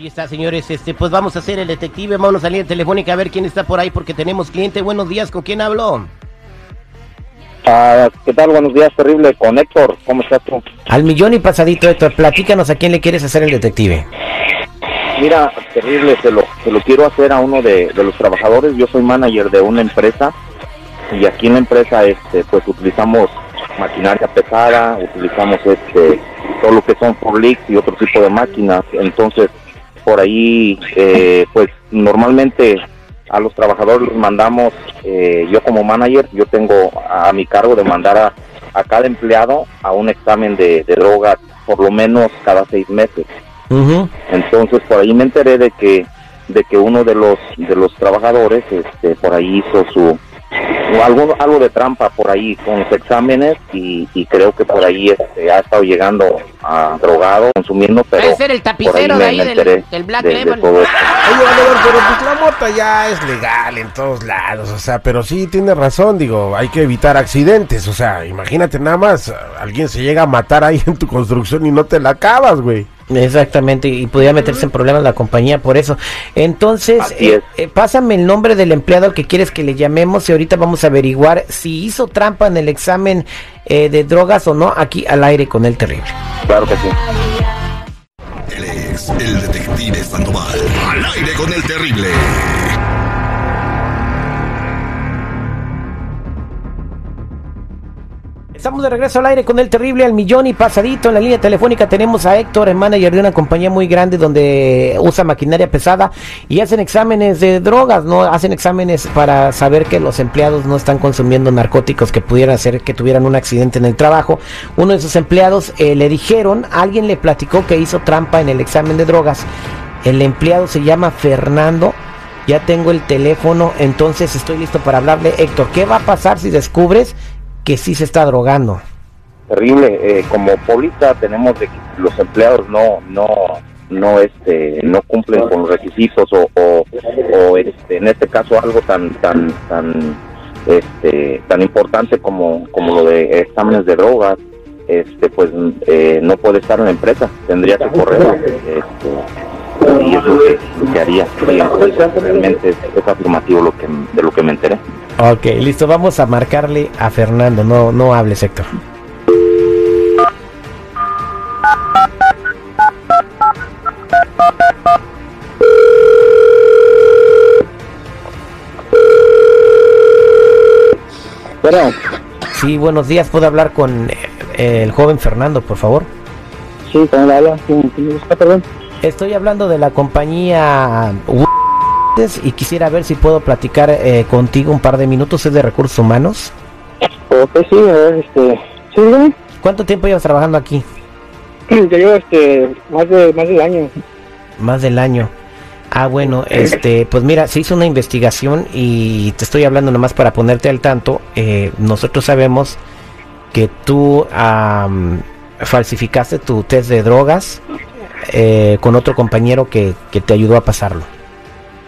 Ahí está, señores. Este, pues vamos a hacer el detective. Vamos a salir telefónica a ver quién está por ahí porque tenemos cliente. Buenos días, ¿con quién hablo? Ah, ¿Qué tal? Buenos días, terrible. Con Héctor, ¿cómo estás tú? Al millón y pasadito, Héctor. Platícanos a quién le quieres hacer el detective. Mira, terrible, se lo, se lo quiero hacer a uno de, de los trabajadores. Yo soy manager de una empresa y aquí en la empresa este, pues utilizamos maquinaria pesada, utilizamos este, todo lo que son forklifts y otro tipo de máquinas. Entonces, por ahí, eh, pues normalmente a los trabajadores los mandamos, eh, yo como manager, yo tengo a, mi cargo de mandar a, a cada empleado a un examen de, de drogas por lo menos cada seis meses. Entonces por ahí me enteré de que de que uno de los de los trabajadores este por ahí hizo su o algo, algo de trampa por ahí con los exámenes y, y creo que por ahí este, ha estado llegando a drogado, consumiendo, pero Debe ser el tapicero de ahí del- del Black de- Lemon. Oye, pero pues la mota ya es legal en todos lados, o sea, pero sí tiene razón, digo, hay que evitar accidentes, o sea, imagínate nada más, alguien se llega a matar ahí en tu construcción y no te la acabas, güey. Exactamente, y podría meterse en problemas la compañía por eso. Entonces, eh, eh, pásame el nombre del empleado al que quieres que le llamemos y ahorita vamos a averiguar si hizo trampa en el examen eh, de drogas o no aquí al aire con el terrible. Claro que sí. Él es el detective Sandoval. Al aire con el terrible. Estamos de regreso al aire con el terrible al millón y pasadito. En la línea telefónica tenemos a Héctor, el manager de una compañía muy grande donde usa maquinaria pesada y hacen exámenes de drogas, ¿no? Hacen exámenes para saber que los empleados no están consumiendo narcóticos que pudieran hacer que tuvieran un accidente en el trabajo. Uno de sus empleados eh, le dijeron, alguien le platicó que hizo trampa en el examen de drogas. El empleado se llama Fernando. Ya tengo el teléfono, entonces estoy listo para hablarle. Héctor, ¿qué va a pasar si descubres que sí se está drogando? Terrible. eh, como póliza tenemos de que los empleados no no no este no cumplen con los requisitos o, o, este en este caso algo tan tan tan este tan importante como como lo de exámenes de drogas este pues eh, no puede estar en la empresa tendría que correrlo este, y es lo que, haría y realmente es, es afirmativo lo que de lo que me enteré Ok, listo, vamos a marcarle a Fernando, no, no hables Héctor. bueno. Sí, buenos días, ¿puedo hablar con eh, el joven Fernando, por favor? sí cómo le habla ¿Quién- quién me busca, perdón Estoy hablando de la compañía y quisiera ver si puedo platicar eh, contigo un par de minutos, es de recursos humanos. Ok, sí, a ver, este, sí, dígame. ¿Cuánto tiempo llevas trabajando aquí? Yo llevo, este, más de, más del año. Más del año. Ah, bueno, este, pues mira, se hizo una investigación y te estoy hablando nomás para ponerte al tanto. Eh, nosotros sabemos que tú am, falsificaste tu test de drogas eh, con otro compañero que, que te ayudó a pasarlo.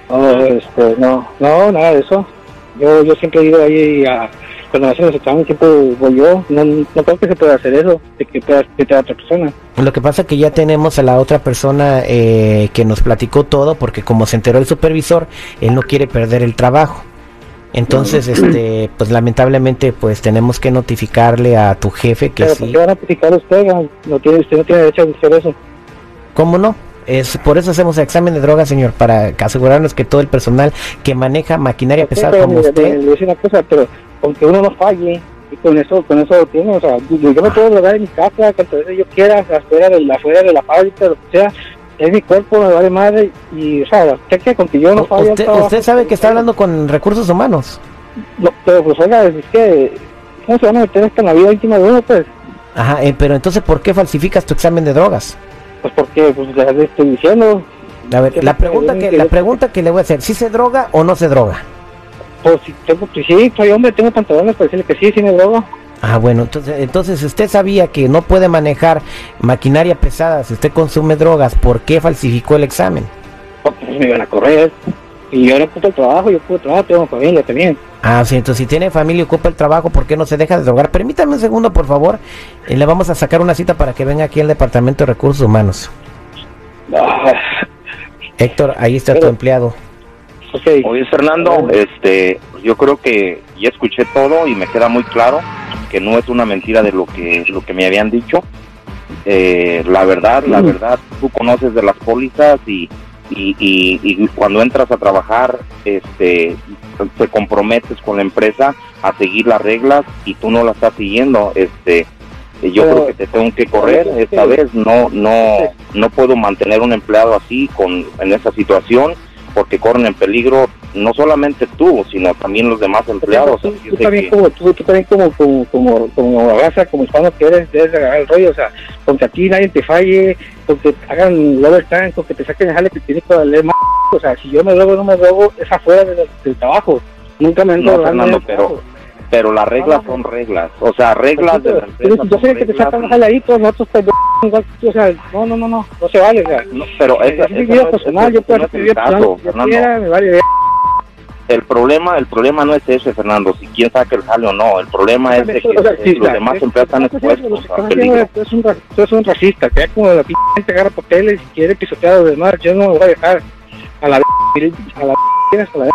No, este, no, no, nada de eso. Yo, yo siempre he ido ahí a, cuando me hacen los exámenes, siempre voy yo. No, no creo que se pueda hacer eso, de que pueda meter a otra persona. Lo que pasa que ya tenemos a la otra persona eh, que nos platicó todo porque como se enteró el supervisor, él no quiere perder el trabajo. Entonces, este, pues lamentablemente, pues tenemos que notificarle a tu jefe que Pero ¿por sí. qué van a a usted? No tiene, usted no tiene derecho a hacer eso. ¿Cómo no? Es por eso hacemos examen de droga, señor, para asegurarnos que todo el personal que maneja maquinaria pesada Pero, como usted, le- le una cosa, pero aunque uno no falle, y con eso, con eso tiene, o sea, yo, yo me puedo drogar en mi casa, cuantas veces yo quiera, afuera de la, afuera de la fábrica, lo que sea, es mi cuerpo, me vale madre, y, o sea, ¿qué que con que yo no falle al usted, trabajo? usted sabe que está hablando con recursos humanos. No, pero pues oiga, es que, ¿cómo se van a meter esto en la vida íntima de uno, pues? Ajá, eh, pero entonces, ¿por qué falsificas tu examen de drogas? Pues porque, pues ya le estoy diciendo, A ver, ¿Qué la pregunta que la pregunta que le voy a hacer, ¿sí se droga o no se droga? pues si tengo, pues sí, soy hombre, tengo pantalones para decirle que sí, sí me drogo. Ah, bueno, entonces, entonces usted sabía que no puede manejar maquinaria pesada si usted consume drogas, ¿por qué falsificó el examen? Porque pues, me iban a correr, y yo no el trabajo, yo el trabajo, tengo familia también. Ah, sí, entonces si tiene familia y ocupa el trabajo, ¿por qué no se deja de drogar? Permítame un segundo, por favor. y le vamos a sacar una cita para que venga aquí al Departamento de Recursos Humanos. Ah, Héctor, ahí está tu Pero- empleado. Ok. Oye, Fernando, este, yo creo que ya escuché todo y me queda muy claro que no es una mentira de lo que lo que me habían dicho. Eh, la verdad, la verdad, tú conoces de las pólizas y, y, y- y cuando entras a trabajar, este, te comprometes con la empresa a seguir las reglas y tú no las estás siguiendo, este. Yo Pero- creo que te tengo que correr esta vez. No, no, no puedo mantener un empleado así con en esa situación porque corren en peligro no solamente tú, sino también los demás empleados. Tú, también que- como tú, tú también como como como como raza, como hispano que eres, debes de agarrar el rollo, o sea, con que a ti nadie te falle, con que hagan el overtime, con que te saquen el jale que tienes para leer más, o sea, si yo me drogo no me drogo, es afuera del, del trabajo, nunca me ando No, Fernando, pero trabajo. Pero las reglas son reglas, o sea, reglas de la Pero empresa. si yo sé que te sacan todos nosotros te igual, o sea, no, no, no, no, no se vale, o sea, No, pero esa, es mi vida es- personal, yo puedo es hacer mi vida personal, me vale. El problema, el problema no es ese, Fernando, si quién saca el jale o no. El problema es de que los sea, demás es- empleados están lo expuestos lo a peligro. es un, eres un racista, que es como la p gente agarra papeles y quiere pisotear a los demás. Yo no me voy a dejar a la a la v- a la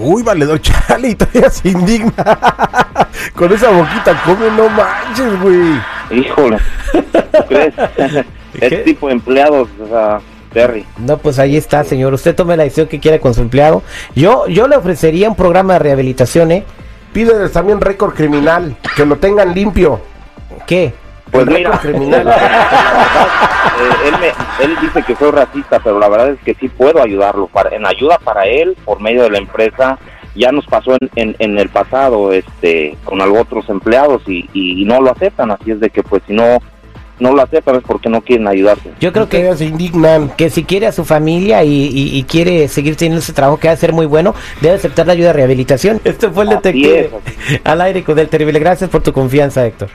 Uy, valedor, chale, y todavía se indigna. Con esa boquita come, no manches, güey. Híjole, ¿tú crees? Este tipo de empleados, o sea, Terry. No, pues ahí está, señor. Usted tome la decisión que quiera con su empleado. Yo, yo le ofrecería un programa de rehabilitación, ¿eh? Pídeles también récord criminal, que lo tengan limpio. ¿Qué? Pues El mira, criminal. eh, él, me, él dice que soy racista, pero la verdad es que sí puedo ayudarlo. Para, en ayuda para él, por medio de la empresa, ya nos pasó en, en, en el pasado este con algo otros empleados y, y, no lo aceptan. Así es de que, pues, si no no lo aceptan es porque no quieren ayudarte. Yo creo que se indignan. que si quiere a su familia y, y- y quiere seguir teniendo ese trabajo que va a ser muy bueno, debe aceptar la ayuda de rehabilitación. Este fue el Así detective es, al aire con el terrible. Gracias por tu confianza, Héctor.